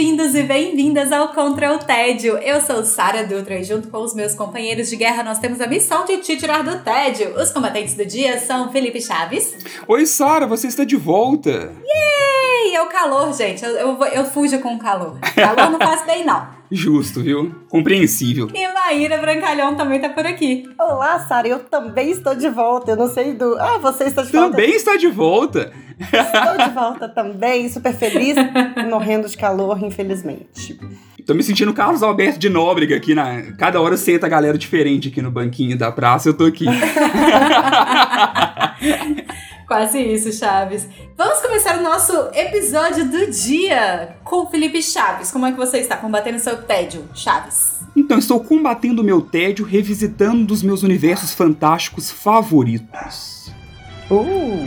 Bem-vindos e bem-vindas ao Contra o Tédio. Eu sou Sara Dutra e junto com os meus companheiros de guerra nós temos a missão de te tirar do tédio. Os combatentes do dia são Felipe Chaves. Oi, Sara, você está de volta. Yay! É o calor, gente. Eu, eu, eu fujo com o calor. Calor não faz bem, não. Justo, viu? Compreensível. E Maíra Brancalhão também tá por aqui. Olá, Sara, eu também estou de volta. Eu não sei do. Ah, você está de volta. Também está de volta. Estou de volta também, super feliz, morrendo de calor, infelizmente. Tô me sentindo Carlos Alberto de Nóbrega aqui na. Cada hora senta a galera diferente aqui no banquinho da praça, eu tô aqui. Quase isso, Chaves. Vamos começar o nosso episódio do dia com Felipe Chaves. Como é que você está combatendo seu tédio, Chaves? Então, estou combatendo o meu tédio revisitando um dos meus universos fantásticos favoritos. Uh!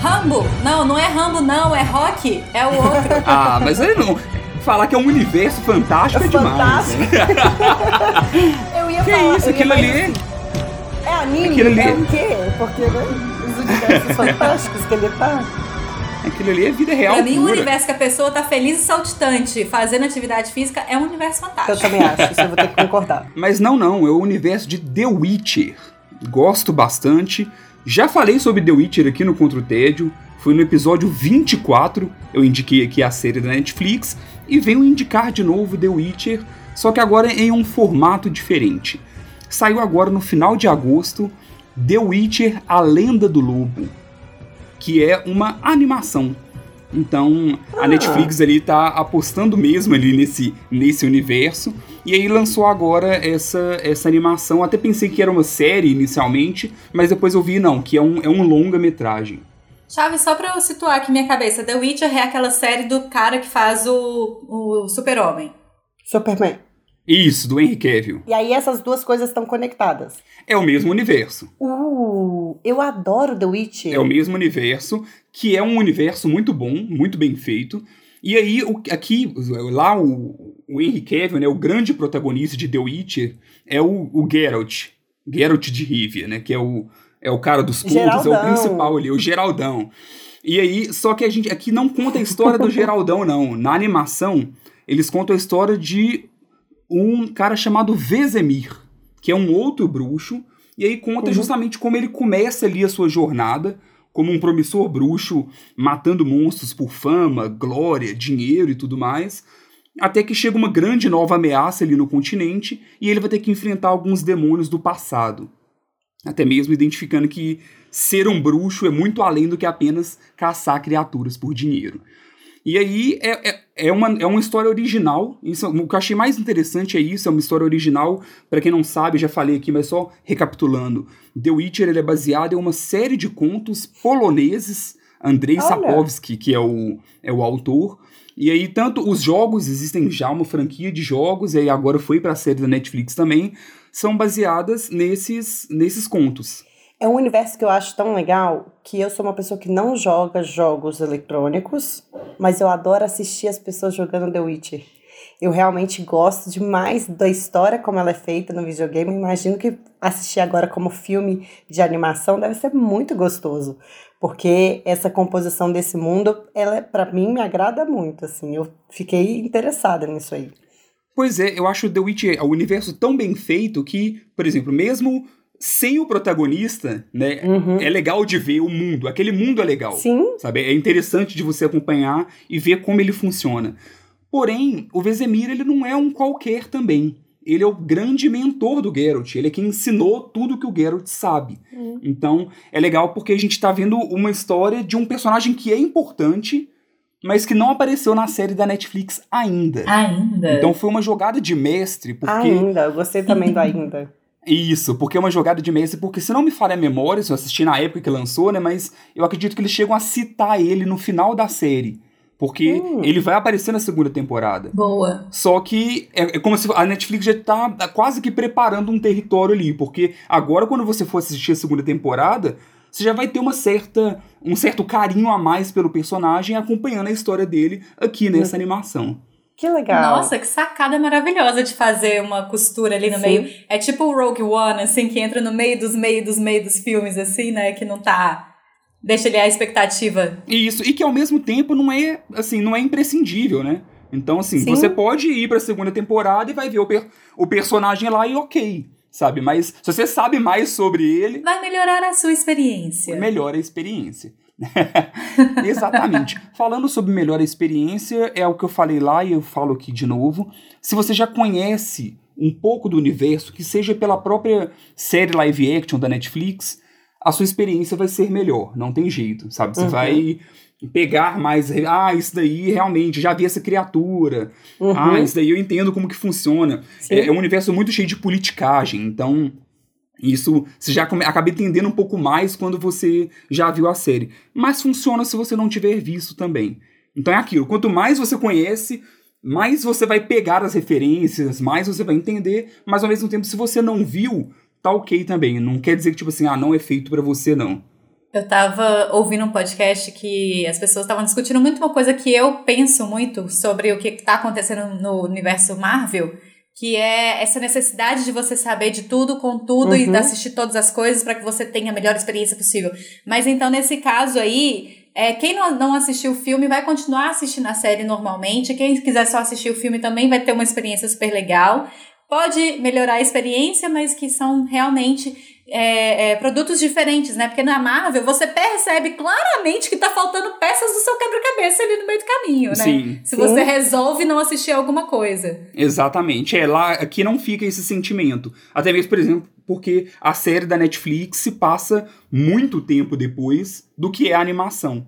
Rambo? Não, não é Rambo, não, é Rock. É o outro. ah, mas aí não. Falar que é um universo fantástico é, é demais. Né? eu ia que falar. Que isso, aquilo ali? Assim, é anime? Aquilo ali... É o quê? Porque né, os universos fantásticos que ele tá. Aquilo ali é vida real. Pra mim, o universo que a pessoa tá feliz e saltitante, fazendo atividade física, é um universo fantástico. Eu também acho, isso eu vou ter que concordar. Mas não, não, é o universo de The Witcher. Gosto bastante. Já falei sobre The Witcher aqui no Contra o Tédio. Foi no episódio 24, eu indiquei aqui a série da Netflix. E venho indicar de novo The Witcher, só que agora em um formato diferente. Saiu agora no final de agosto The Witcher A Lenda do Lobo, que é uma animação então a ah. Netflix ali tá apostando mesmo ali nesse, nesse universo. E aí lançou agora essa, essa animação. Até pensei que era uma série inicialmente, mas depois eu vi, não, que é um, é um longa-metragem. Chaves, só pra eu situar aqui minha cabeça, The Witcher é aquela série do cara que faz o, o Super-Homem. Superman. Isso, do Henry Cavill. E aí essas duas coisas estão conectadas. É o mesmo universo. Uh, eu adoro The Witcher. É o mesmo universo, que é um universo muito bom, muito bem feito. E aí, o, aqui, lá o, o Henry Cavill, né, o grande protagonista de The Witcher, é o, o Geralt. Geralt de Rivia, né, que é o, é o cara dos contos, é o principal ali, o Geraldão. E aí, só que a gente aqui não conta a história do Geraldão, não. Na animação, eles contam a história de um cara chamado Vezemir, que é um outro bruxo, e aí conta uhum. justamente como ele começa ali a sua jornada como um promissor bruxo matando monstros por fama, glória, dinheiro e tudo mais, até que chega uma grande nova ameaça ali no continente e ele vai ter que enfrentar alguns demônios do passado. Até mesmo identificando que ser um bruxo é muito além do que apenas caçar criaturas por dinheiro. E aí é, é, é, uma, é uma história original. Isso, o que eu achei mais interessante é isso, é uma história original. Para quem não sabe, já falei aqui, mas só recapitulando. The Witcher ele é baseado em uma série de contos poloneses. Andrei Olha. Sapkowski, que é o, é o autor. E aí, tanto os jogos, existem já uma franquia de jogos, e aí agora foi para a série da Netflix também, são baseadas nesses, nesses contos. É um universo que eu acho tão legal que eu sou uma pessoa que não joga jogos eletrônicos, mas eu adoro assistir as pessoas jogando The Witcher. Eu realmente gosto demais da história como ela é feita no videogame. Imagino que assistir agora como filme de animação deve ser muito gostoso, porque essa composição desse mundo, ela para mim me agrada muito, assim. Eu fiquei interessada nisso aí. Pois é, eu acho The Witcher o universo tão bem feito que, por exemplo, mesmo sem o protagonista, né, uhum. é legal de ver o mundo. Aquele mundo é legal. Sim. Sabe? É interessante de você acompanhar e ver como ele funciona. Porém, o Vesemir, ele não é um qualquer também. Ele é o grande mentor do Geralt. Ele é quem ensinou tudo que o Geralt sabe. Uhum. Então, é legal porque a gente está vendo uma história de um personagem que é importante, mas que não apareceu na série da Netflix ainda. Ainda. Então foi uma jogada de mestre, porque. Ainda, gostei também do ainda. Isso, porque é uma jogada de mesa, porque se não me falha a memória, se eu assisti na época que lançou, né, mas eu acredito que eles chegam a citar ele no final da série. Porque Hum. ele vai aparecer na segunda temporada. Boa. Só que é, é como se a Netflix já tá quase que preparando um território ali. Porque agora, quando você for assistir a segunda temporada, você já vai ter uma certa, um certo carinho a mais pelo personagem acompanhando a história dele aqui nessa animação. Que legal. Nossa, que sacada maravilhosa de fazer uma costura ali no Sim. meio. É tipo o Rogue One, assim, que entra no meio dos meio dos meio dos filmes, assim, né? Que não tá. Deixa ele a expectativa. Isso, e que ao mesmo tempo não é, assim, não é imprescindível, né? Então, assim, Sim. você pode ir pra segunda temporada e vai ver o, per- o personagem lá e ok, sabe? Mas se você sabe mais sobre ele, Vai melhorar a sua experiência. melhora a experiência. Exatamente. Falando sobre melhor experiência, é o que eu falei lá e eu falo aqui de novo. Se você já conhece um pouco do universo, que seja pela própria série live action da Netflix, a sua experiência vai ser melhor. Não tem jeito, sabe? Você Uhum. vai pegar mais. Ah, isso daí realmente, já vi essa criatura. Uhum. Ah, isso daí eu entendo como que funciona. É, é um universo muito cheio de politicagem, então isso você já come, acaba entendendo um pouco mais quando você já viu a série. Mas funciona se você não tiver visto também. Então é aquilo, quanto mais você conhece, mais você vai pegar as referências, mais você vai entender, mas ao mesmo tempo, se você não viu, tá ok também. Não quer dizer que, tipo assim, ah, não é feito pra você, não. Eu tava ouvindo um podcast que as pessoas estavam discutindo muito uma coisa que eu penso muito sobre o que tá acontecendo no universo Marvel, que é essa necessidade de você saber de tudo com tudo e Uhum. assistir todas as coisas para que você tenha a melhor experiência possível. Mas então, nesse caso aí, é, quem não, não assistiu o filme vai continuar assistindo a série normalmente. Quem quiser só assistir o filme também vai ter uma experiência super legal. Pode melhorar a experiência, mas que são realmente é, é, produtos diferentes, né? Porque na Marvel você percebe claramente que tá faltando peças do seu quebra-cabeça ali no meio do caminho, né? Sim, Se Sim. você resolve não assistir alguma coisa. exatamente. É lá aqui não fica esse sentimento. Até mesmo, por exemplo, porque a série da Netflix se passa muito tempo depois do que é a animação.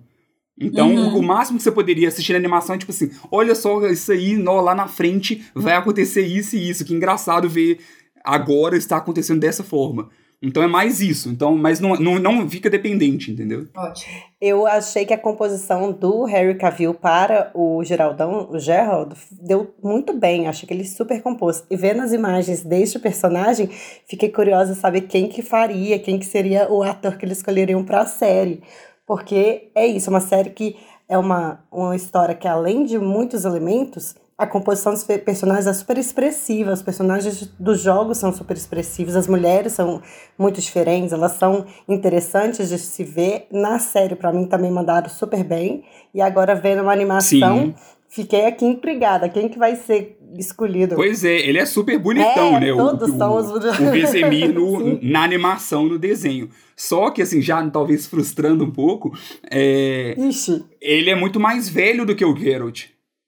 Então, Uhum. o máximo que você poderia assistir na animação é tipo assim: olha só isso aí, nó, lá na frente vai acontecer isso e isso. Que engraçado ver agora está acontecendo dessa forma. Então é mais isso. Então, mas não, não, não fica dependente, entendeu? Ótimo. Eu achei que a composição do Harry Cavill para o Geraldão, o Gerald, deu muito bem. Achei que ele super compôs. E vendo as imagens deste personagem, fiquei curiosa saber quem que faria, quem que seria o ator que eles escolheriam para a série. Porque é isso, uma série que é uma, uma história que, além de muitos elementos, a composição dos pe- personagens é super expressiva. Os personagens dos jogos são super expressivos. As mulheres são muito diferentes, elas são interessantes de se ver. Na série, pra mim, também mandaram super bem. E agora, vendo uma animação, Sim. fiquei aqui intrigada. Quem que vai ser escolhido? Pois é, ele é super bonitão, É, né? todos o, são o, os- o Vesemir no- na animação, no desenho. Só que, assim, já talvez frustrando um pouco, é, Ixi, ele é muito mais velho do que o Geralt.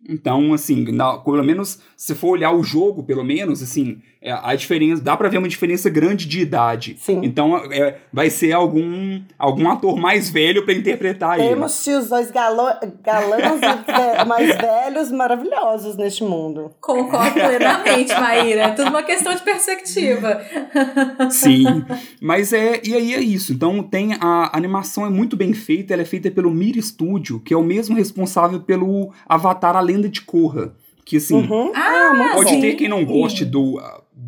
Então, assim, na- pelo menos, se for olhar o jogo, pelo menos, assim, a diferença, dá pra ver uma diferença grande de idade. Sim. Então, é, vai ser algum, algum ator mais velho pra interpretar ele. temos tiozões galo- galãs mais velhos maravilhosos neste mundo. Concordo plenamente, Maíra. É tudo uma questão de perspectiva. Sim, mas é. E aí é isso. Então tem a animação é muito bem feita, ela é feita pelo Mir Studio, que é o mesmo responsável pelo Avatar A Lenda de Korra. Que assim, Uhum. Ah, muito pode bom. ter quem não goste do.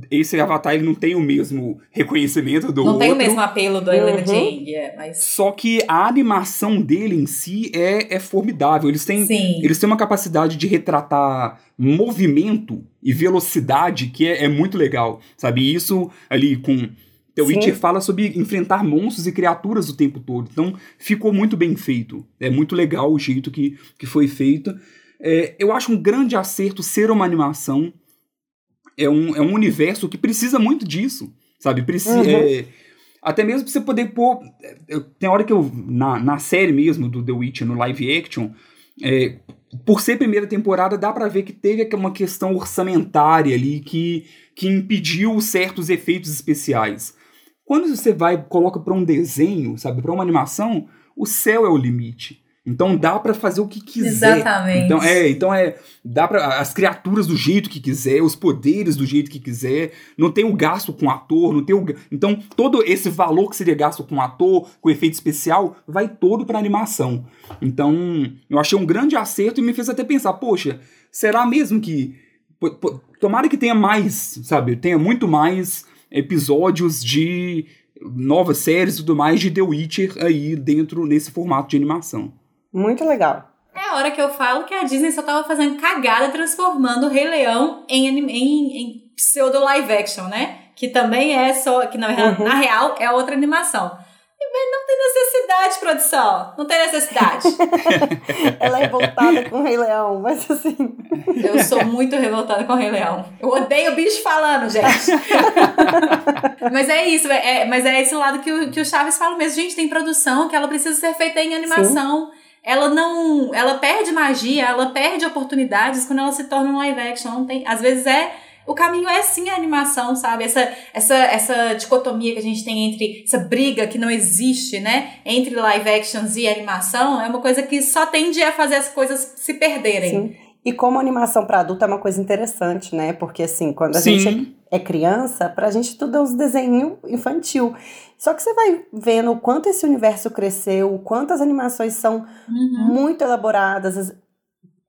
Esse Avatar ele não tem o mesmo reconhecimento do Não outro. tem o mesmo apelo do Uhum. Jang, é, mas. Só que a animação dele em si é, é formidável. Eles têm, Sim. eles têm uma capacidade de retratar movimento e velocidade que é, é muito legal, sabe? E isso ali com. The Sim. Witcher fala sobre enfrentar monstros e criaturas o tempo todo. Então ficou muito bem feito. É muito legal o jeito que, que foi feito. É, eu acho um grande acerto ser uma animação. É um, é um universo que precisa muito disso, sabe? Preci Uhum. é, até mesmo pra você poder pôr. eu- Tem hora que eu. Na, na série mesmo do The Witcher, no live action, é, por ser primeira temporada, dá pra ver que teve uma questão orçamentária ali que, que impediu certos efeitos especiais. Quando você vai coloca pra um desenho, sabe, pra uma animação, o céu é o limite. Então dá para fazer o que quiser. Exatamente. Então é, então é, dá para as criaturas do jeito que quiser, os poderes do jeito que quiser. Não tem o gasto com ator, não tem o então todo esse valor que seria gasto com ator, com efeito especial, vai todo para animação. Então eu achei um grande acerto e me fez até pensar, poxa, será mesmo que tomara que tenha mais, sabe? Tenha muito mais episódios de novas séries e tudo mais de The Witcher aí dentro nesse formato de animação. Muito legal. É a hora que eu falo que a Disney só tava fazendo cagada transformando o Rei Leão em, em, em pseudo live action, né? Que também é só. Que na, uhum. na real é outra animação. E não tem necessidade, produção. Não tem necessidade. Ela é revoltada com o Rei Leão, mas assim. Eu sou muito revoltada com o Rei Leão. Eu odeio o bicho falando, gente. mas é isso, é, mas é esse lado que o, que o Chaves fala mesmo. Gente, tem produção que ela precisa ser feita em animação. Sim ela não. Ela perde magia, ela perde oportunidades quando ela se torna um live action. Não tem, às vezes é. O caminho é sim a animação, sabe? Essa, essa, essa dicotomia que a gente tem entre. Essa briga que não existe, né? Entre live actions e animação é uma coisa que só tende a fazer as coisas se perderem. Sim. E como animação para adulto é uma coisa interessante, né? Porque assim, quando a Sim. gente é criança, pra gente tudo é uns desenho infantil. Só que você vai vendo o quanto esse universo cresceu, o quanto as animações são uhum. muito elaboradas.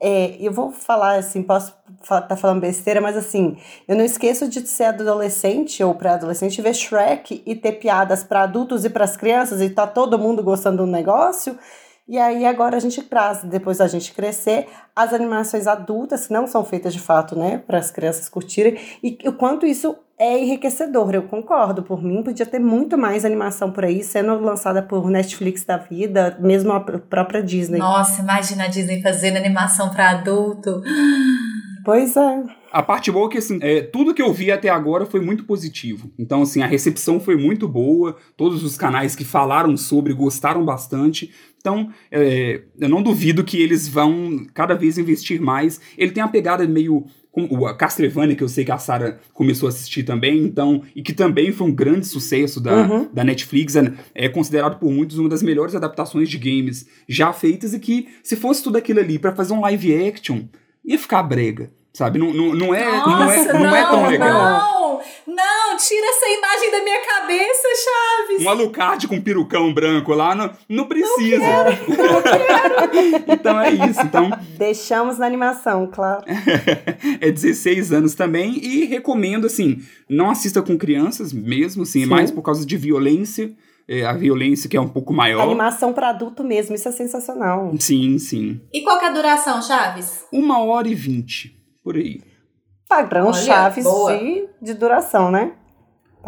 É, eu vou falar assim, posso estar tá falando besteira, mas assim, eu não esqueço de ser adolescente ou pré-adolescente ver Shrek e ter piadas para adultos e para as crianças e tá todo mundo gostando do negócio. E aí agora a gente traz, depois da gente crescer, as animações adultas, que não são feitas de fato, né, para as crianças curtirem, e o quanto isso é enriquecedor, eu concordo. Por mim, podia ter muito mais animação por aí, sendo lançada por Netflix da vida, mesmo a própria Disney. Nossa, imagina a Disney fazendo animação para adulto. Pois é. A parte boa é que, assim, é, tudo que eu vi até agora foi muito positivo. Então, assim, a recepção foi muito boa. Todos os canais que falaram sobre gostaram bastante. Então, é, eu não duvido que eles vão cada vez investir mais. Ele tem a pegada meio o Castlevania, que eu sei que a Sara começou a assistir também, então, e que também foi um grande sucesso da, uhum. da Netflix, é, é, considerado por muitos uma das melhores adaptações de games já feitas, e que se fosse tudo aquilo ali para fazer um live action, ia ficar brega. Sabe? Não, não, não, é, Nossa, não, é, não, não é tão legal. Tira essa imagem da minha cabeça, Chaves. Um Alucard com perucão branco lá, não, não precisa. Não quero, não quero. então é isso. Então... Deixamos na animação, claro. é 16 anos também e recomendo, assim, não assista com crianças mesmo, assim, é Sim. mais por causa de violência. É, a violência que é um pouco maior. Animação para adulto mesmo, isso é sensacional. Sim, sim. E qual é a duração, Chaves? Uma hora e vinte por aí. Padrão Olha, Chaves de, de duração, né?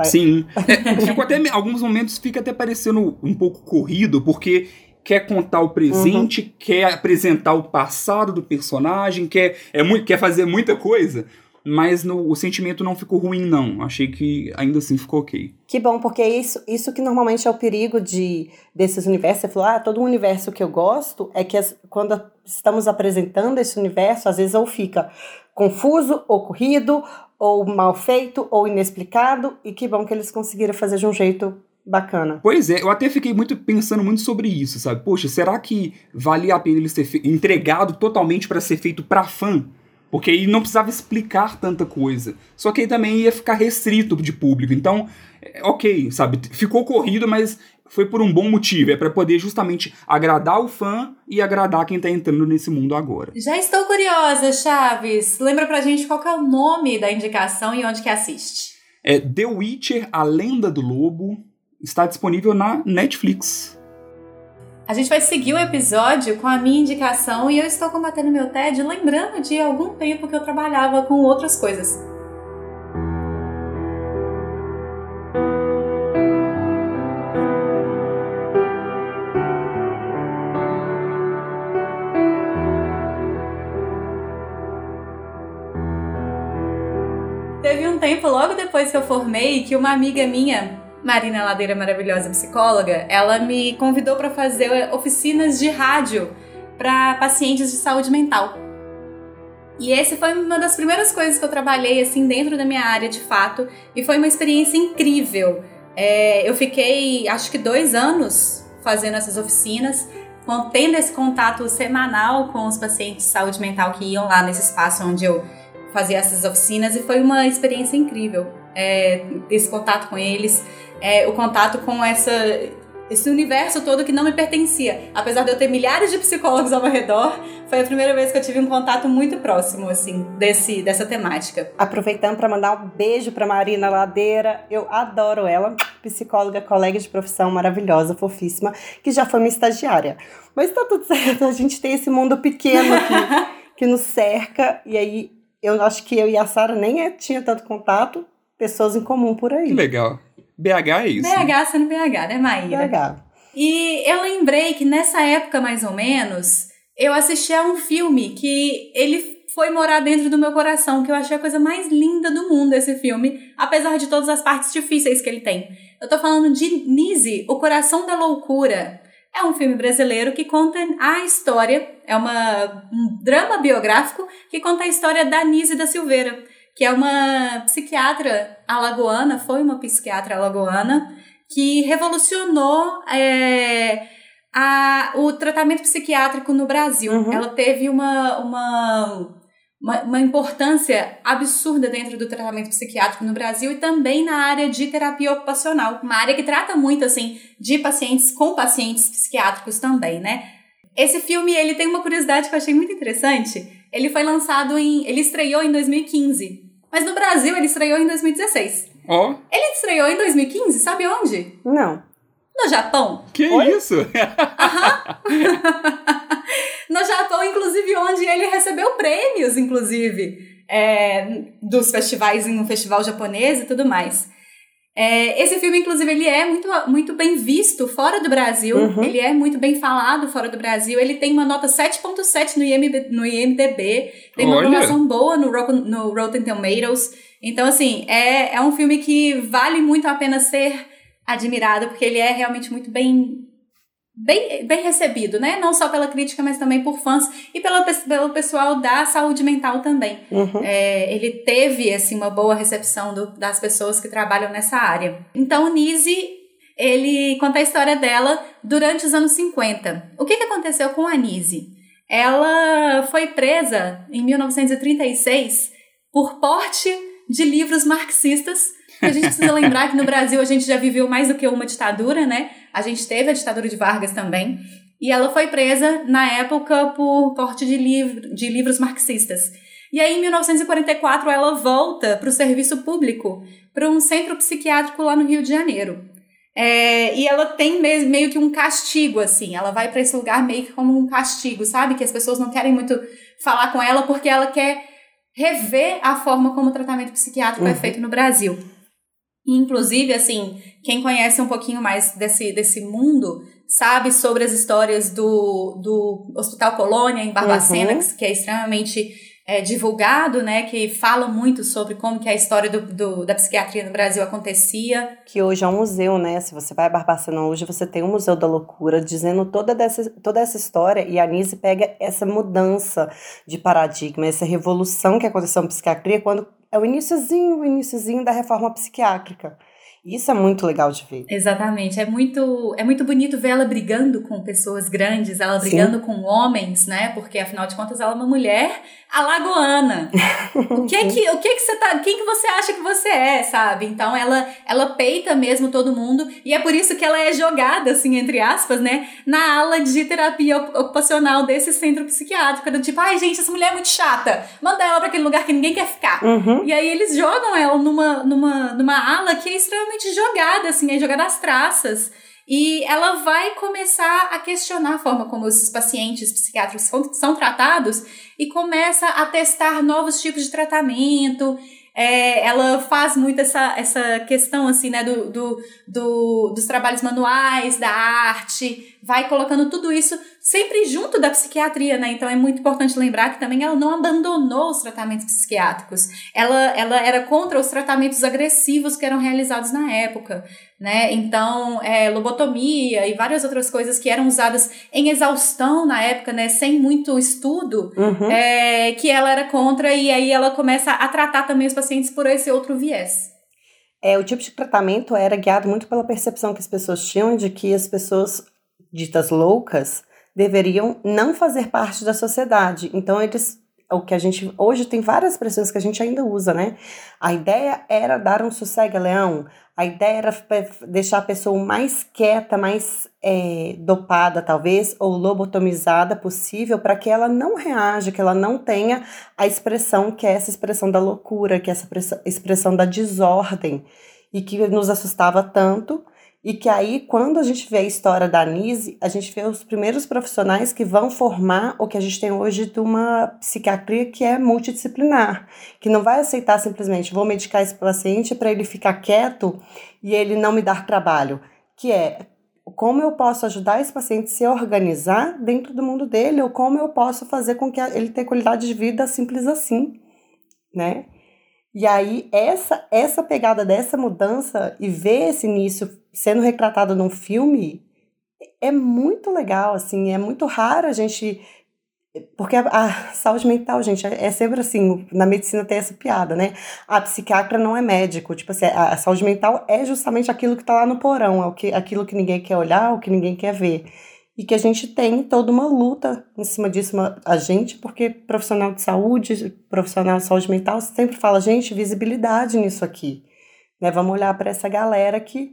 Sim. É, fico até, alguns momentos fica até parecendo um pouco corrido, porque quer contar o presente, uhum. quer apresentar o passado do personagem, quer, é muito, quer fazer muita coisa mas no, o sentimento não ficou ruim, não. Achei que ainda assim ficou ok. Que bom, porque isso, isso que normalmente é o perigo de desses universos. Você falou, ah, todo o universo que eu gosto é que as, quando estamos apresentando esse universo, às vezes ou fica confuso, ou corrido, ou mal feito, ou inexplicado, e que bom que eles conseguiram fazer de um jeito bacana. Pois é, eu até fiquei muito pensando muito sobre isso, sabe? Poxa, será que valia a pena eles ter entregado totalmente para ser feito para fã? Porque aí não precisava explicar tanta coisa. Só que aí também ia ficar restrito de público. Então, é, ok, sabe? Ficou corrido, mas foi por um bom motivo. É para poder justamente agradar o fã e agradar quem tá entrando nesse mundo agora. Já estou curiosa, Chaves. Lembra pra gente qual é o nome da indicação e onde que assiste? É The Witcher, A Lenda do Lobo. Está disponível na Netflix. A gente vai seguir o episódio com a minha indicação e eu estou combatendo meu TED lembrando de algum tempo que eu trabalhava com outras coisas. Tempo logo depois que eu formei que uma amiga minha Marina Ladeira, maravilhosa psicóloga, ela me convidou para fazer oficinas de rádio para pacientes de saúde mental. E esse foi uma das primeiras coisas que eu trabalhei assim dentro da minha área de fato e foi uma experiência incrível. É, eu fiquei acho que dois anos fazendo essas oficinas tendo esse contato semanal com os pacientes de saúde mental que iam lá nesse espaço onde eu fazia essas oficinas e foi uma experiência incrível. É, esse contato com eles, é, o contato com essa esse universo todo que não me pertencia. Apesar de eu ter milhares de psicólogos ao meu redor, foi a primeira vez que eu tive um contato muito próximo, assim, desse, dessa temática. Aproveitando para mandar um beijo para Marina Ladeira, eu adoro ela, psicóloga, colega de profissão maravilhosa, fofíssima, que já foi minha estagiária. Mas tá tudo certo, a gente tem esse mundo pequeno aqui que nos cerca, e aí eu acho que eu e a Sara nem é, tinha tanto contato, pessoas em comum por aí. Que legal. BH é isso. BH sendo BH, né, Maíra? BH. E eu lembrei que nessa época, mais ou menos, eu assisti a um filme que ele foi morar dentro do meu coração, que eu achei a coisa mais linda do mundo esse filme, apesar de todas as partes difíceis que ele tem. Eu tô falando de Nise, O Coração da Loucura. É um filme brasileiro que conta a história, é uma, um drama biográfico que conta a história da Nise da Silveira que é uma psiquiatra alagoana, foi uma psiquiatra alagoana, que revolucionou é, a, o tratamento psiquiátrico no Brasil. Uhum. Ela teve uma, uma, uma, uma, importância absurda dentro do tratamento psiquiátrico no Brasil e também na área de terapia ocupacional, uma área que trata muito assim de pacientes com pacientes psiquiátricos também, né? Esse filme ele tem uma curiosidade que eu achei muito interessante. Ele foi lançado em, ele estreou em 2015. Mas no Brasil ele estreou em 2016. Ó. Oh. Ele estreou em 2015, sabe onde? Não. No Japão. Que Oi? isso? Aham. no Japão, inclusive, onde ele recebeu prêmios, inclusive, é, dos festivais, em um festival japonês e tudo mais. É, esse filme, inclusive, ele é muito, muito bem visto fora do Brasil. Uhum. Ele é muito bem falado fora do Brasil. Ele tem uma nota 7.7 no, IMB, no IMDB. Tem uma aprovação boa no, no Rotten Tomatoes. Então, assim, é, é um filme que vale muito a pena ser admirado, porque ele é realmente muito bem bem, bem recebido, né? Não só pela crítica, mas também por fãs e pelo, pelo pessoal da saúde mental também. Uhum. É, ele teve, assim, uma boa recepção do, das pessoas que trabalham nessa área. Então, Nise, ele conta a história dela durante os anos 50. O que, que aconteceu com a Nise? Ela foi presa em 1936 por porte de livros marxistas a gente precisa lembrar que no Brasil a gente já viveu mais do que uma ditadura, né? A gente teve a ditadura de Vargas também. E ela foi presa na época por porte de, livro, de livros marxistas. E aí, em 1944, ela volta para o serviço público, para um centro psiquiátrico lá no Rio de Janeiro. É, e ela tem meio que um castigo, assim. Ela vai para esse lugar meio que como um castigo, sabe? Que as pessoas não querem muito falar com ela porque ela quer rever a forma como o tratamento psiquiátrico é uhum. é feito no Brasil. Inclusive, assim, quem conhece um pouquinho mais desse, desse mundo sabe sobre as histórias do, do Hospital Colônia em Barbacena, uhum. que é extremamente é, divulgado, né? Que fala muito sobre como que a história do, do, da psiquiatria no Brasil acontecia. Que hoje é um museu, né? Se você vai a Barbacena hoje, você tem um Museu da Loucura dizendo toda, dessa, toda essa história e a Nise pega essa mudança de paradigma, essa revolução que aconteceu na psiquiatria quando é o iníciozinho, o iníciozinho da reforma psiquiátrica. Isso é muito legal de ver. Exatamente. É muito, é muito bonito ver ela brigando com pessoas grandes, ela brigando Sim. com homens, né? Porque afinal de contas ela é uma mulher alagoana. o que é que, o que é que você tá, quem que você acha que você é, sabe? Então ela ela peita mesmo todo mundo e é por isso que ela é jogada assim entre aspas, né, na ala de terapia ocupacional desse centro psiquiátrico, do tipo, ai gente, essa mulher é muito chata. Manda ela para aquele lugar que ninguém quer ficar. Uhum. E aí eles jogam ela numa numa numa ala que é extremamente jogada assim, é jogada às traças. E ela vai começar a questionar a forma como esses pacientes psiquiátricos são, são tratados e começa a testar novos tipos de tratamento. É, ela faz muito essa, essa questão assim, né, do, do, do, dos trabalhos manuais, da arte, vai colocando tudo isso sempre junto da psiquiatria, né? Então é muito importante lembrar que também ela não abandonou os tratamentos psiquiátricos. Ela, ela era contra os tratamentos agressivos que eram realizados na época né? Então, é, lobotomia e várias outras coisas que eram usadas em exaustão na época, né? Sem muito estudo, uhum. é, que ela era contra e aí ela começa a tratar também os pacientes por esse outro viés. É, o tipo de tratamento era guiado muito pela percepção que as pessoas tinham de que as pessoas ditas loucas deveriam não fazer parte da sociedade. Então eles o que a gente hoje tem várias expressões que a gente ainda usa, né? A ideia era dar um sossega-leão, a ideia era deixar a pessoa mais quieta, mais é, dopada, talvez, ou lobotomizada possível, para que ela não reaja, que ela não tenha a expressão que é essa expressão da loucura, que é essa expressão da desordem, e que nos assustava tanto e que aí, quando a gente vê a história da Anise, a gente vê os primeiros profissionais que vão formar o que a gente tem hoje de uma psiquiatria que é multidisciplinar, que não vai aceitar simplesmente vou medicar esse paciente para ele ficar quieto e ele não me dar trabalho, que é como eu posso ajudar esse paciente a se organizar dentro do mundo dele, ou como eu posso fazer com que ele tenha qualidade de vida simples assim, né? E aí, essa, essa pegada dessa mudança e ver esse início sendo retratado num filme é muito legal, assim, é muito raro a gente. Porque a, a saúde mental, gente, é, é, sempre assim, na medicina tem essa piada, né? A psiquiatra não é médico, tipo assim, a, a saúde mental é justamente aquilo que tá lá no porão, é o que, aquilo que ninguém quer olhar, o que ninguém quer ver e que a gente tem toda uma luta em cima disso, uma, a gente, porque profissional de saúde, profissional de saúde mental, sempre fala, gente, visibilidade nisso aqui. Né? Vamos olhar para essa galera que,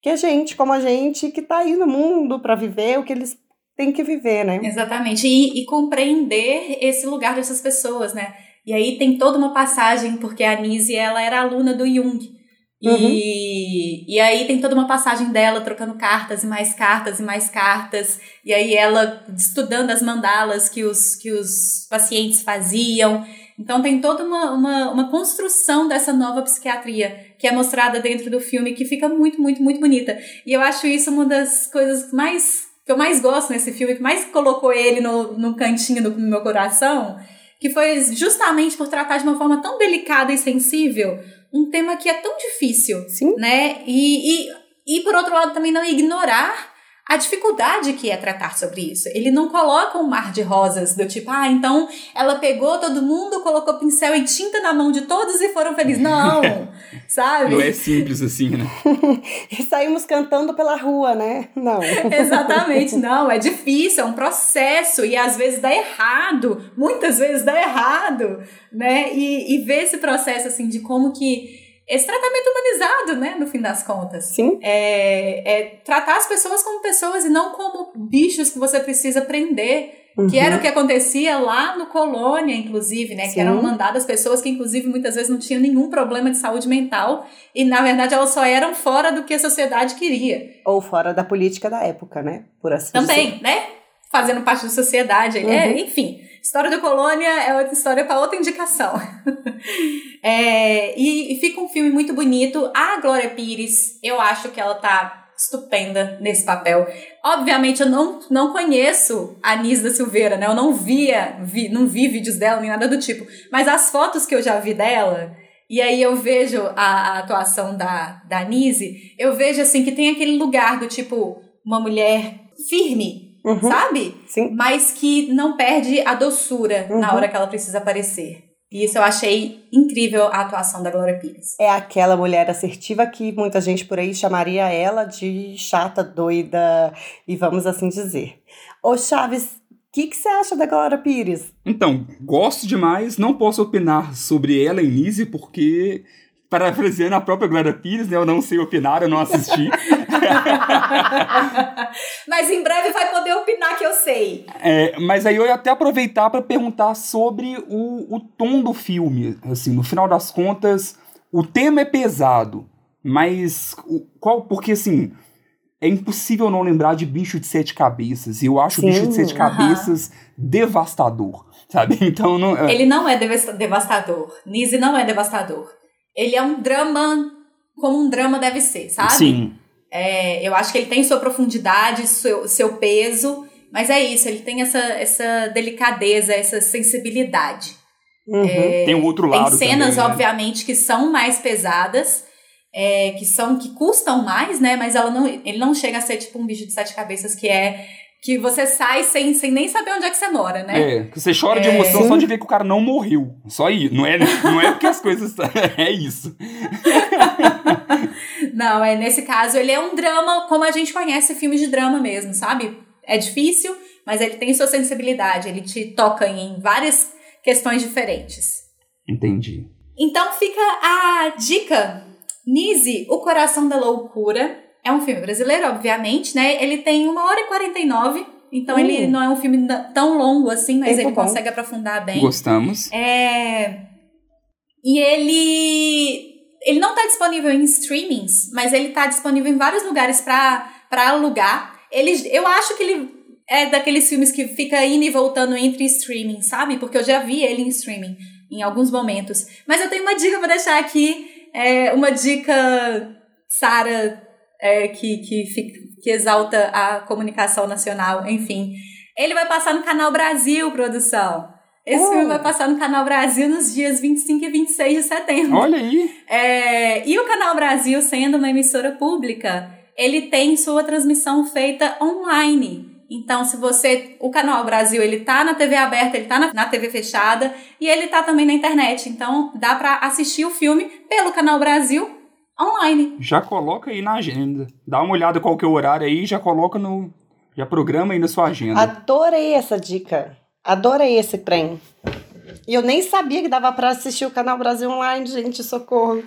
que é gente como a gente, que está aí no mundo para viver o que eles têm que viver, né? Exatamente, e, e compreender esse lugar dessas pessoas, né? E aí tem toda uma passagem, porque a Nise, ela era aluna do Jung, Uhum. E, e aí tem toda uma passagem dela trocando cartas e mais cartas e mais cartas. E aí ela estudando as mandalas que os, que os pacientes faziam. Então tem toda uma, uma, uma construção dessa nova psiquiatria que é mostrada dentro do filme que fica muito, muito, muito bonita. E eu acho isso uma das coisas mais que eu mais gosto nesse filme, que mais colocou ele no, no cantinho do meu coração, que foi justamente por tratar de uma forma tão delicada e sensível um tema que é tão difícil, Sim. né? E, e, e por outro lado também não ignorar a dificuldade que é tratar sobre isso. Ele não coloca um mar de rosas do tipo, ah, então ela pegou todo mundo, colocou pincel e tinta na mão de todos e foram felizes. Não, sabe? Não é simples assim, né? e saímos cantando pela rua, né? Não. Exatamente, não. É difícil, é um processo e às vezes dá errado, muitas vezes dá errado, né? E, e ver esse processo assim de como que esse tratamento humanizado, né, no fim das contas. Sim. É, é tratar as pessoas como pessoas e não como bichos que você precisa prender. Uhum. Que era o que acontecia lá no Colônia, inclusive, né? Sim. Que eram mandadas pessoas que, inclusive, muitas vezes não tinham nenhum problema de saúde mental. E, na verdade, elas só eram fora do que a sociedade queria. Ou fora da política da época, né? Por assim Também, dizer. né? Fazendo parte da sociedade. É, uhum. É, enfim. História da Colônia é outra história para outra indicação. é, e, e, fica um filme muito bonito. A Glória Pires, eu acho que ela tá estupenda nesse papel. Obviamente, eu não, não conheço a Anis da Silveira, né? Eu não via, vi, não vi vídeos dela nem nada do tipo. Mas as fotos que eu já vi dela, e aí eu vejo a, a atuação da, da Anise, eu vejo assim que tem aquele lugar do tipo, uma mulher firme, uhum. sabe? Sim. Mas que não perde a doçura uhum. na hora que ela precisa aparecer. E isso eu achei incrível a atuação da Glória Pires. É aquela mulher assertiva que muita gente por aí chamaria ela de chata, doida, e vamos assim dizer. Ô Chaves, o que, que você acha da Glória Pires? Então, gosto demais, não posso opinar sobre ela, Nise, porque parafraseando a própria Glória Pires, né? Eu não sei opinar, eu não assisti. mas em breve vai poder opinar que eu sei. É, mas aí eu ia até aproveitar para perguntar sobre o, o tom do filme. Assim, no final das contas, o tema é pesado, mas o, qual? Porque assim. É impossível não lembrar de Bicho de Sete Cabeças. E eu acho Sim, o Bicho de Sete Cabeças devastador, sabe? Então não. É Ele não é devastador. Nise não é devastador ele é um drama como um drama deve ser, sabe? Sim. É, eu acho que ele tem sua profundidade, seu, seu peso, mas é isso, ele tem essa, essa delicadeza, essa sensibilidade. Uhum. É, tem um outro lado. Tem cenas, também, né? obviamente, que são mais pesadas, é, que são que custam mais, né? Mas ela não, ele não chega a ser tipo um bicho de sete cabeças que é que você sai sem, sem nem saber onde é que você mora, né? É, que você chora é... de emoção só de ver que o cara não morreu. Só aí. Não é, não é porque as coisas. é isso. não, é nesse caso, ele é um drama como a gente conhece filmes de drama mesmo, sabe? É difícil, mas ele tem sua sensibilidade, ele te toca em várias questões diferentes. Entendi. Então fica a dica. Nise, O Coração da Loucura. É um filme brasileiro, obviamente, né? Ele tem uma hora e 49, então Hum. ele não é um filme tão longo assim, mas Tempo ele bom. consegue aprofundar bem. Gostamos. É... E ele. Ele não tá disponível em streamings, mas ele tá disponível em vários lugares pra alugar. Ele, eu acho que ele é daqueles filmes que fica indo e voltando entre streaming, sabe? Porque eu já vi ele em streaming em alguns momentos. Mas eu tenho uma dica pra deixar aqui. É uma dica, Sara, é, que, que, que exalta a comunicação nacional, enfim. Ele vai passar no Canal Brasil, produção. Esse Oh. filme vai passar no Canal Brasil nos dias 25 e 26 de setembro. Olha aí. É, e o Canal Brasil, sendo uma emissora pública, ele tem sua transmissão feita online. Então, se você. O Canal Brasil, ele tá na TV aberta, ele tá na, na TV fechada e ele tá também na internet. Então, dá pra assistir o filme pelo Canal Brasil online. Já coloca aí na agenda. Dá uma olhada qual que é o horário aí, já coloca no. Já programa aí na sua agenda. Adorei essa dica. Adorei esse trem. E eu nem sabia que dava pra assistir o Canal Brasil Online, gente, socorro.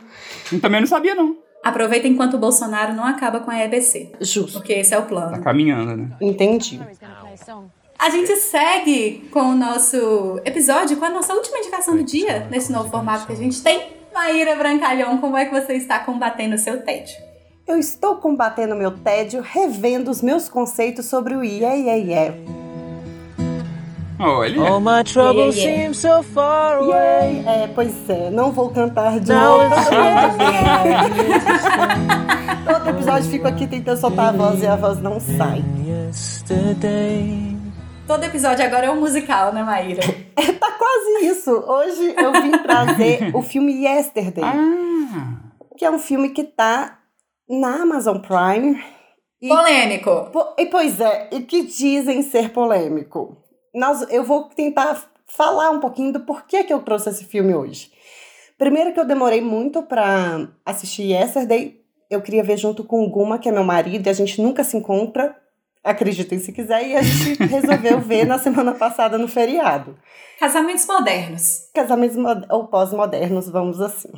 Eu também não sabia, não. Aproveita enquanto o Bolsonaro não acaba com a EBC. Justo. Porque esse é o Tá plano. caminhando, né? Entendi. A gente segue com o nosso episódio, com a nossa última indicação do dia, nesse novo formato que a gente tem. Maíra Brancalhão, como é que você está combatendo o seu tédio? Eu estou combatendo meu tédio, revendo os meus conceitos sobre o yeah, yeah, yeah. Olha. All my troubles Yeah, yeah. seem so far away. Yeah. É, pois é, não vou cantar de Now novo. Todo episódio fico aqui tentando soltar a voz e a voz não sai. yesterday. Todo episódio agora é um musical, né, Maíra? Tá quase isso. Hoje eu vim trazer o filme Yesterday, Ah. que é um filme que tá na Amazon Prime. E Polêmico. Po- E pois é, e que dizem ser polêmico. Nós, eu vou tentar falar um pouquinho do porquê que eu trouxe esse filme hoje. Primeiro que eu demorei muito pra assistir Yesterday. Eu queria ver junto com o Guma, que é meu marido, e a gente nunca se encontra. Acreditem se quiser, e a gente resolveu ver na semana passada no feriado. Casamentos modernos. Casamentos ou pós-modernos, vamos assim.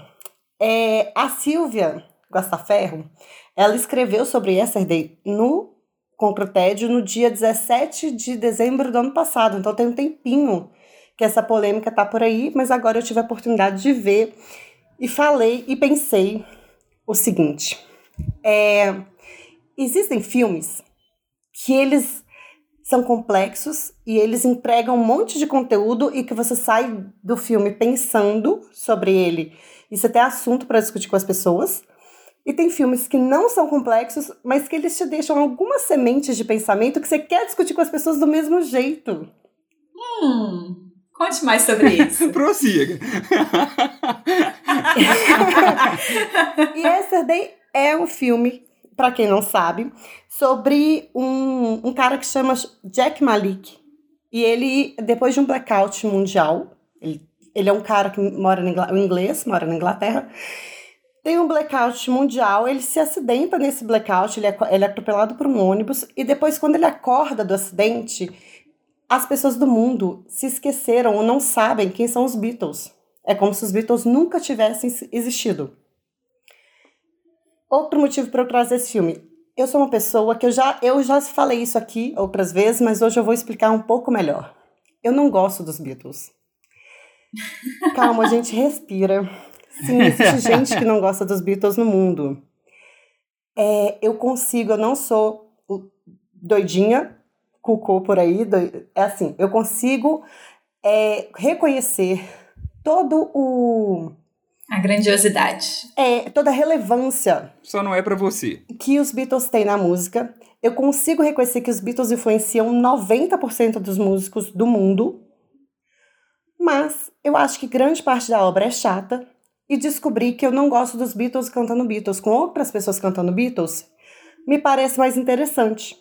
É, a Silvia Guastaferro, ela escreveu sobre Yesterday no Contra o Tédio no dia 17 de dezembro do ano passado. Então tem um tempinho que essa polêmica tá por aí, mas agora eu tive a oportunidade de ver e falei e pensei o seguinte. É, existem filmes que eles são complexos e eles entregam um monte de conteúdo e que você sai do filme pensando sobre ele. Isso é até assunto para discutir com as pessoas. E tem filmes que não são complexos, mas que eles te deixam algumas sementes de pensamento que você quer discutir com as pessoas do mesmo jeito. Hum, conte mais sobre isso. Prossiga. E Yesterday é um filme, para quem não sabe, sobre um, um cara que chama Jack Malik. E ele, depois de um blackout mundial, ele, ele é um cara que mora um inglês, mora na Inglaterra, tem um blackout mundial, ele se acidenta nesse blackout, ele é, ele é atropelado por um ônibus, e depois, quando ele acorda do acidente, as pessoas do mundo se esqueceram ou não sabem quem são os Beatles. É como se os Beatles nunca tivessem existido. Outro motivo para eu trazer esse filme. Eu sou uma pessoa que eu já, eu já falei isso aqui outras vezes, mas hoje eu vou explicar um pouco melhor. Eu não gosto dos Beatles. Calma, a gente respira. Sim, existe gente que não gosta dos Beatles no mundo. É, eu consigo, eu não sou doidinha, cucô por aí. é assim, eu consigo é, reconhecer todo o A grandiosidade. é, toda a relevância Só não é pra você. que os Beatles têm na música. Eu consigo reconhecer que os Beatles influenciam 90% dos músicos do mundo. Mas eu acho que grande parte da obra é chata. E descobri que eu não gosto dos Beatles cantando Beatles com outras pessoas cantando Beatles. Me parece mais interessante.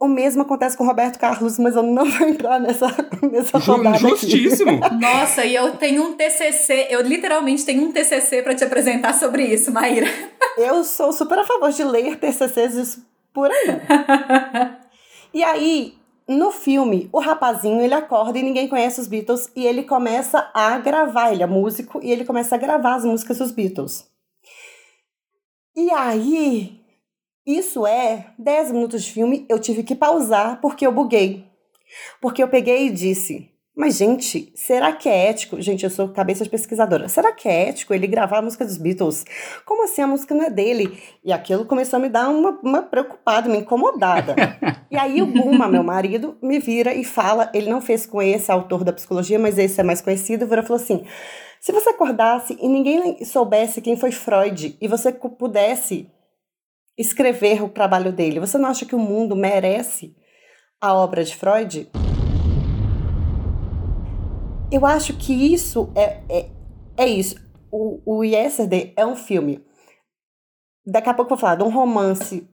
O mesmo acontece com Roberto Carlos, mas eu não vou entrar nessa, nessa rodada aqui. Justíssimo. Nossa, e eu tenho um TCC, eu literalmente tenho um TCC pra te apresentar sobre isso, Maíra. Eu sou super a favor de ler TCCs por aí. E aí, no filme, o rapazinho ele acorda e ninguém conhece os Beatles e ele começa a gravar. Ele é músico e ele começa a gravar as músicas dos Beatles. E aí, isso é 10 minutos de filme, eu tive que pausar porque eu buguei. Porque eu peguei e disse: Mas, gente, será que é ético? Gente, eu sou cabeça de pesquisadora. Será que é ético ele gravar a música dos Beatles? Como assim a música não é dele? E aquilo começou a me dar uma, uma preocupada, uma incomodada. e aí o Buma, meu marido, me vira e fala: ele não fez com esse autor da psicologia, mas esse é mais conhecido, vira falou assim. Se você acordasse e ninguém soubesse quem foi Freud e você pudesse escrever o trabalho dele, você não acha que o mundo merece a obra de Freud? Eu acho que isso é, é, é isso. O, o Yesterday é um filme. Daqui a pouco eu vou falar de um romance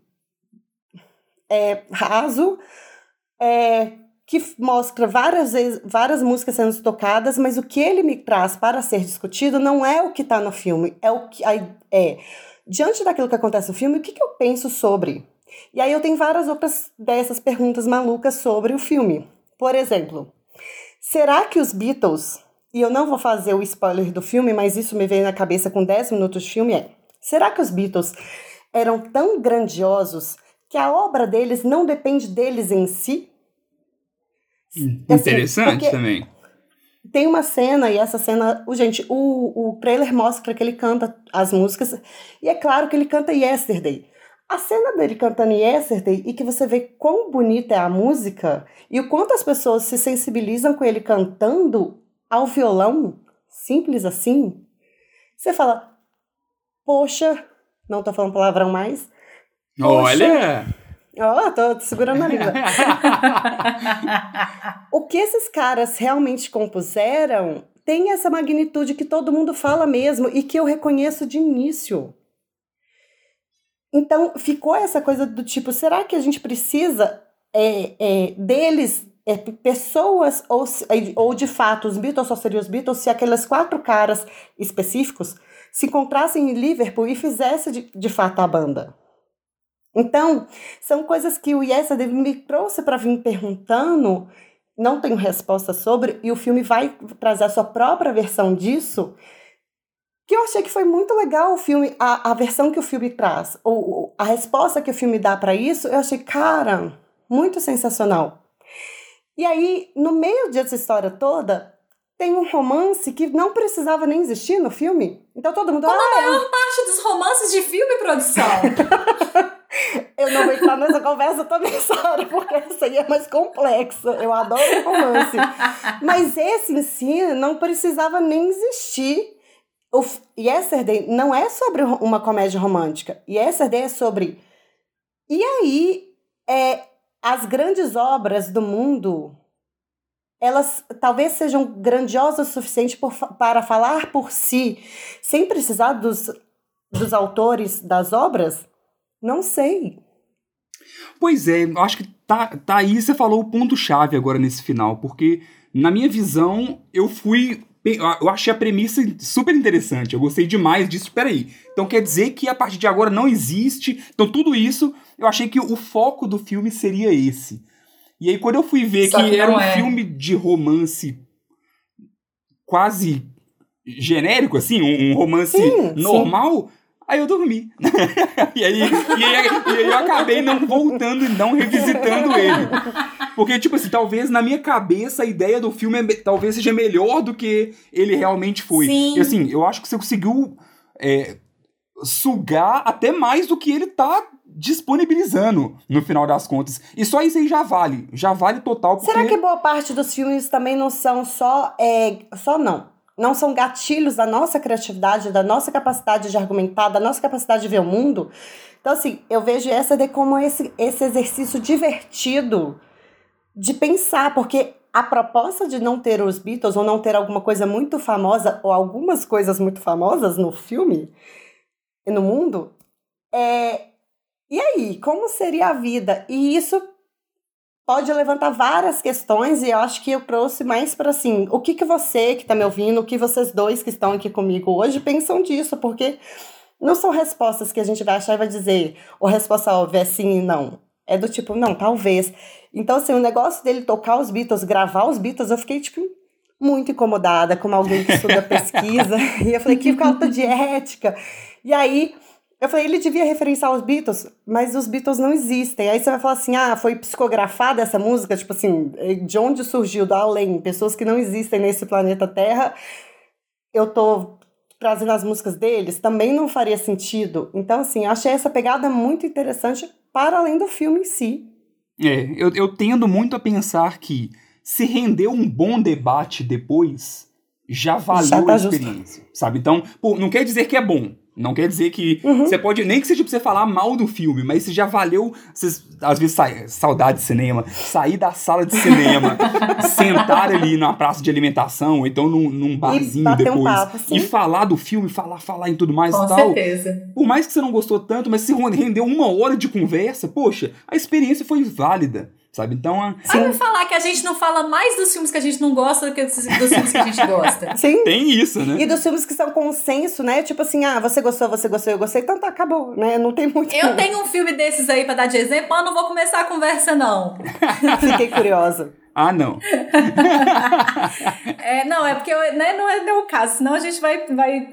é, raso, é, que mostra várias, vezes, várias músicas sendo tocadas, mas o que ele me traz para ser discutido não é o que está no filme, é o que é diante daquilo que acontece no filme, o que, que eu penso sobre? E aí eu tenho várias outras dessas perguntas malucas sobre o filme. Por exemplo, será que os Beatles, e eu não vou fazer o spoiler do filme, mas isso me veio na cabeça com 10 minutos de filme, é, será que os Beatles eram tão grandiosos que a obra deles não depende deles em si? Assim, Interessante também. Tem uma cena, e essa cena, o, gente, o, o trailer mostra que ele canta as músicas, e é claro que ele canta Yesterday. A cena dele cantando Yesterday e que você vê quão bonita é a música e o quanto as pessoas se sensibilizam com ele cantando ao violão, simples assim. Você fala, poxa, não tô falando palavrão mais. Olha! Ó, oh, tô segurando a língua. o que esses caras realmente compuseram tem essa magnitude que todo mundo fala mesmo e que eu reconheço de início. Então, ficou essa coisa do tipo, será que a gente precisa é, é, deles, é, pessoas, ou, ou de fato, os Beatles só seriam os Beatles se aqueles quatro caras específicos se encontrassem em Liverpool e fizessem de, de fato a banda? Então, são coisas que o Yesterday me trouxe para vir perguntando, não tenho resposta sobre, e o filme vai trazer a sua própria versão disso, que eu achei que foi muito legal o filme, a, a versão que o filme traz, ou a resposta que o filme dá para isso, eu achei, cara, muito sensacional. E aí, no meio dessa história toda, tem um romance que não precisava nem existir no filme. Então todo mundo. Como ah, a maior é... parte dos romances de filme, produção. Eu não vou entrar nessa conversa também, Sara, porque essa aí é mais complexa. Eu adoro romance. Mas esse em si não precisava nem existir. O Yesterday não é sobre uma comédia romântica. Yesterday é sobre. E aí, é, as grandes obras do mundo, elas talvez sejam grandiosas o suficiente por, para falar por si, sem precisar dos, dos autores das obras? Não sei. Pois é, acho que tá, tá aí você falou o ponto-chave agora nesse final, porque na minha visão eu fui. Eu achei a premissa super interessante, eu gostei demais disso. Peraí, então quer dizer que a partir de agora não existe. Então tudo isso, eu achei que o foco do filme seria esse. E aí quando eu fui ver que, que, era um é. filme de romance quase genérico, assim, um, um romance sim, normal, sim. Aí eu dormi. e, aí, e, aí, e aí eu acabei não voltando e não revisitando ele. Porque, tipo assim, talvez na minha cabeça a ideia do filme é, talvez seja melhor do que ele realmente foi. Sim. E assim, eu acho que você conseguiu é, sugar até mais do que ele tá disponibilizando no final das contas. E só isso aí já vale. Já vale total. Porque... Será que boa parte dos filmes também não são só. É, só não não são gatilhos da nossa criatividade, da nossa capacidade de argumentar, da nossa capacidade de ver o mundo. Então, assim, eu vejo essa de como esse, esse exercício divertido de pensar, porque a proposta de não ter os Beatles ou não ter alguma coisa muito famosa ou algumas coisas muito famosas no filme e no mundo é e aí, como seria a vida? E isso pode levantar várias questões e eu acho que eu trouxe mais para assim, o que que você que está me ouvindo, o que vocês dois que estão aqui comigo hoje pensam disso, porque não são respostas que a gente vai achar e vai dizer, ou resposta óbvia é sim e não. É do tipo, não, talvez. Então, assim, o negócio dele tocar os Beatles, gravar os Beatles, eu fiquei, tipo, muito incomodada, como alguém que estuda pesquisa. e eu falei, que falta de ética. E aí, eu falei, ele devia referenciar os Beatles, mas os Beatles não existem. Aí você vai falar assim, ah, foi psicografada essa música? Tipo assim, de onde surgiu? Da além, pessoas que não existem nesse planeta Terra. Eu tô trazendo as músicas deles, também não faria sentido. Então, assim, achei essa pegada muito interessante para além do filme em si. É, eu, eu tendo muito a pensar que se render um bom debate depois, já valeu Já tá a justo. experiência, sabe? Então, pô, não quer dizer que é bom. Não quer dizer que Uhum. você pode, nem que seja pra você falar mal do filme, mas se já valeu, vocês, às vezes, sai, saudade de cinema, sair da sala de cinema, sentar ali na praça de alimentação, ou então num, num barzinho um depois, papo, sim. e falar do filme, falar, falar em tudo mais Com e tal. certeza. Por mais que você não gostou tanto, mas se rendeu uma hora de conversa, poxa, a experiência foi válida, sabe? Então, a- falar que a gente não fala mais dos filmes que a gente não gosta do que dos dos filmes que a gente gosta. Sim. tem isso, né? E dos filmes que são consenso, né? Tipo assim, ah, você gostou, você gostou, eu gostei, então tá, acabou, né? Não tem muito. Eu tenho um filme desses aí pra dar de exemplo, mas não vou começar a conversa, não. Fiquei curiosa. Ah, não. É, não, é porque eu- né, não, é, não é o caso, senão a gente vai, vai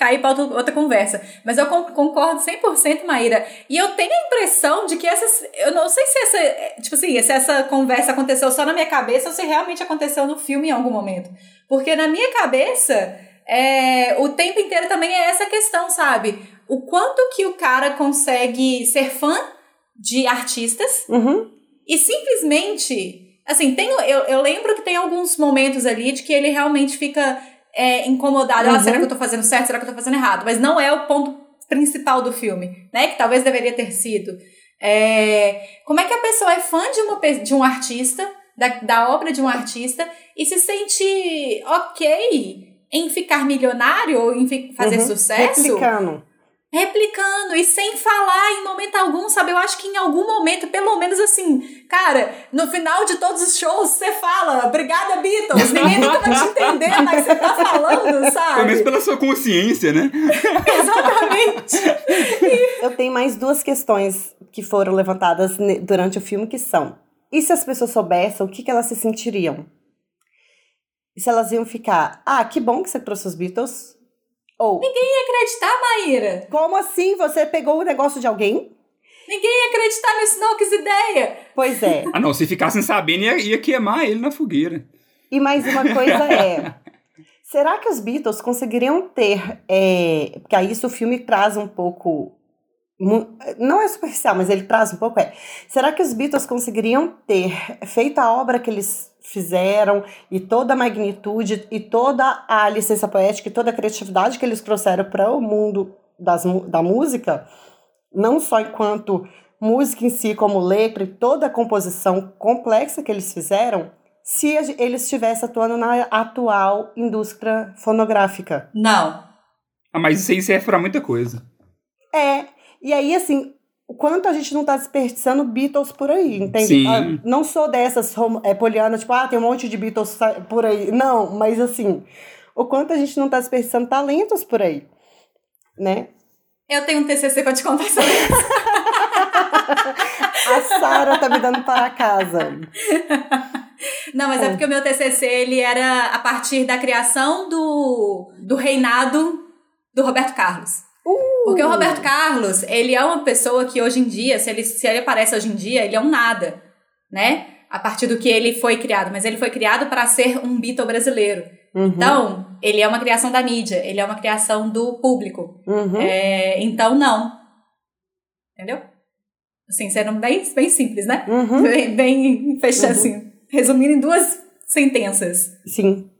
cair pra outra, outra conversa. Mas eu con- concordo 100%, Maíra. E eu tenho a impressão de que essas. Eu não sei se essa. Tipo assim, se essa conversa aconteceu só na minha cabeça ou se realmente aconteceu no filme em algum momento. Porque na minha cabeça, é, o tempo inteiro também é essa questão, sabe? O quanto que o cara consegue ser fã de artistas Uhum. e simplesmente, assim, tem, eu, eu lembro que tem alguns momentos ali de que ele realmente fica é, incomodado. Ah, Uhum. será que eu tô fazendo certo? Será que eu tô fazendo errado? Mas não é o ponto principal do filme, né? Que talvez deveria ter sido. É, como é que a pessoa é fã de, uma, de um artista, da, da obra de um artista, e se sente ok em ficar milionário ou em fi- fazer Uhum. sucesso? Replicando. Replicando e sem falar em momento algum, sabe? Eu acho que em algum momento, pelo menos assim, cara, no final de todos os shows você fala, obrigada Beatles, ninguém nunca vai te entender, mas você tá falando, Pelo menos sabe? pela sua consciência, né? Exatamente. Eu tenho mais duas questões que foram levantadas durante o filme que são: e se as pessoas soubessem, o que, que elas se sentiriam? E se elas iam ficar, ah, que bom que você trouxe os Beatles? Ou, Acreditar, Maíra. como assim você pegou o negócio de alguém? Ninguém ia acreditar nisso não, que ideia. Pois é. Ah, não, se ficassem sabendo, ia, ia queimar ele na fogueira. E mais uma coisa é. Será que os Beatles conseguiriam ter. É, porque aí isso o filme traz um pouco. Não é superficial, mas ele traz um pouco. É. Será que os Beatles conseguiriam ter feito a obra que eles fizeram e toda a magnitude e toda a licença poética e toda a criatividade que eles trouxeram para o mundo das, da música, não só enquanto música em si, como letra e toda a composição complexa que eles fizeram, se eles estivessem atuando na atual indústria fonográfica. Não. Ah, mas isso aí serve pra muita coisa. É, e aí assim, o quanto a gente não tá desperdiçando Beatles por aí, entende? Sim. Ah, não sou dessas é, poliana, tipo, ah, tem um monte de Beatles por aí. Não, mas assim, o quanto a gente não tá desperdiçando talentos por aí, né? Eu tenho um TCC pra te contar sobre isso. A Sara tá me dando para casa. Não, mas é porque o meu TCC, ele era a partir da criação do, do reinado do Roberto Carlos. Porque o Roberto Carlos, ele é uma pessoa que hoje em dia, se ele, se ele aparece hoje em dia, ele é um nada, né? A partir do que ele foi criado. Mas ele foi criado para ser um Beatle brasileiro. Uhum, Então, ele é uma criação da mídia, ele é uma criação do público. uhum. É, então, não. Entendeu? Assim, sendo bem, bem simples, né? Uhum. Bem, bem fechando Uhum. assim, resumindo em duas sentenças. Sim.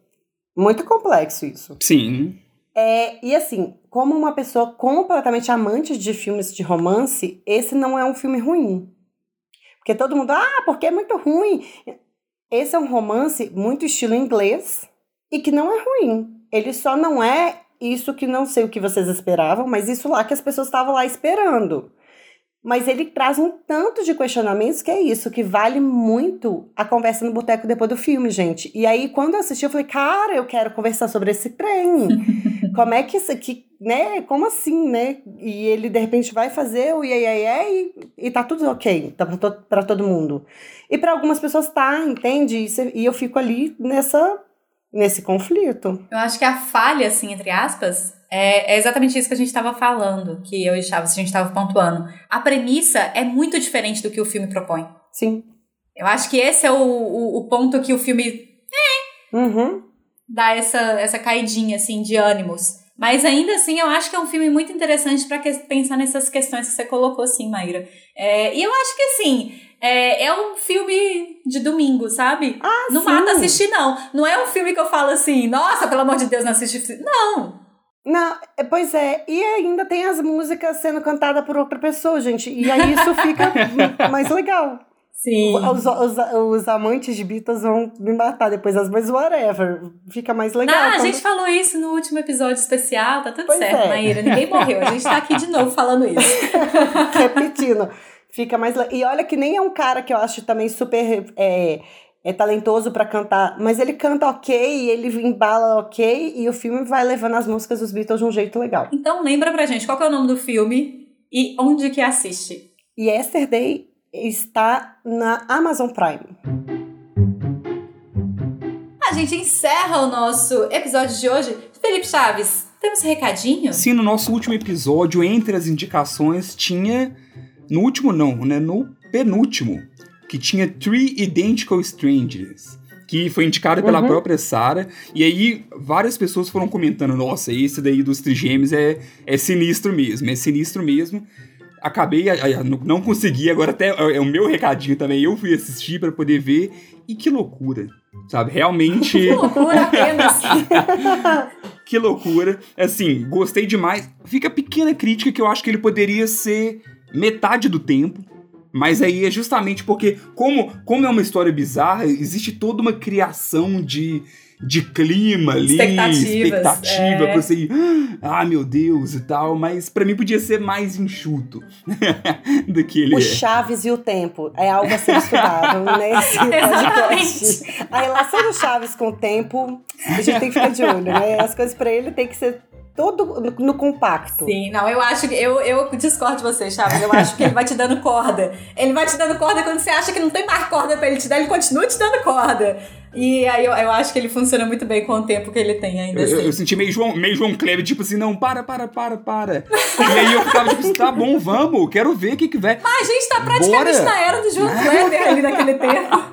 Muito complexo isso. Sim. É, e assim, como uma pessoa completamente amante de filmes de romance, esse não é um filme ruim. Porque todo mundo, ah, porque é muito ruim. Esse é um romance muito estilo inglês e que não é ruim. Ele só não é isso que não sei o que vocês esperavam, mas isso lá que as pessoas estavam lá esperando. Mas ele traz um tanto de questionamentos que é isso, que vale muito a conversa no boteco depois do filme, gente. E aí, quando eu assisti, eu falei, cara, eu quero conversar sobre esse trem. Como é que isso aqui, né? Como assim, né? E ele, de repente, vai fazer o iê, iê, iê, e, e tá tudo ok tá pra, to pra todo mundo. E para algumas pessoas tá, entende? E, e eu fico ali nessa, nesse conflito. Eu acho que a falha, assim, entre aspas, é, é exatamente isso que a gente estava falando, que eu e Chaves, a gente estava pontuando. A premissa é muito diferente do que o filme propõe. Sim. Eu acho que esse é o, o, o ponto que o filme Uhum. dá essa, essa caidinha, assim, de ânimos. Mas ainda assim, eu acho que é um filme muito interessante para pensar nessas questões que você colocou, assim, Maíra. É, e eu acho que, assim, é, é um filme de domingo, sabe? Ah, não sim. mata assistir, não. Não é um filme que eu falo assim, nossa, pelo amor de Deus, não assiste. Não. Não, é, pois é, e ainda tem as músicas sendo cantadas por outra pessoa, gente. E aí isso fica mais legal. Sim. Os, os, os amantes de Beatles vão me matar depois, mas whatever. Fica mais legal. Ah, a quando- gente falou isso no último episódio especial, tá tudo Pois certo, é. Maíra. Ninguém morreu. A gente tá aqui de novo falando isso. repetindo. Fica mais. le- E olha que nem é um cara que eu acho também super é, é talentoso pra cantar, mas ele canta ok, ele embala ok, e o filme vai levando as músicas dos Beatles de um jeito legal. Então lembra pra gente qual que é o nome do filme e onde que assiste. E Yesterday está na Amazon Prime. A gente encerra o nosso episódio de hoje. Felipe Chaves, temos recadinho? Sim, no nosso último episódio, entre as indicações, tinha. No último, não, né? No penúltimo, que tinha Three Identical Strangers. Que foi indicado pela Uhum. própria Sarah. E aí, várias pessoas foram comentando: nossa, esse daí dos trigêmeos é, é sinistro mesmo, é sinistro mesmo. Acabei, não consegui, agora até é é o meu recadinho também. Eu fui assistir pra poder ver. E que loucura, sabe? Realmente. Que loucura apenas. Que loucura. Assim, gostei demais. Fica a pequena crítica que eu acho que ele poderia ser metade do tempo. Mas aí é justamente porque, como, como é uma história bizarra, existe toda uma criação de, de clima ali, expectativa, é. pra você ir, ah, meu Deus e tal. Mas pra mim podia ser mais enxuto do que ele O é. Chaves e o tempo é algo a ser estudado nesse podcast. A relação do Chaves com o tempo, a gente tem que ficar de olho, né? As coisas pra ele tem que ser todo no, no compacto. Sim, não, eu acho que. Eu, eu discordo de você, Chaves. Eu acho que ele vai te dando corda. Ele vai te dando corda quando você acha que não tem mais corda pra ele te dar, ele continua te dando corda. E aí eu, eu acho que ele funciona muito bem com o tempo que ele tem ainda Eu, eu- assim. eu senti meio João, meio João Kleber, tipo assim, não, para, para, para, para. e aí eu ficava tipo assim, tá bom, vamos, quero ver o que que vai. Ah, a gente tá praticamente Bora. na era do João Kleber ali naquele tempo.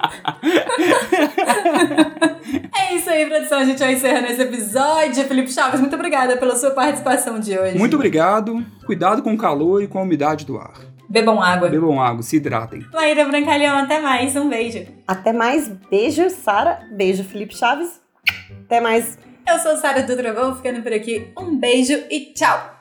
é isso aí, produção. A gente vai encerrando esse episódio. Felipe Chaves, muito obrigada pela sua participação de hoje. Muito obrigado, cuidado com o calor e com a umidade do ar. Bebam água. Bebam água, se hidratem. Maíra Brancalhão, até mais. Um beijo. Até mais. Beijo, Sara. Beijo, Felipe Chaves. Até mais. Eu sou Sara do Trovão, ficando por aqui. Um beijo e tchau!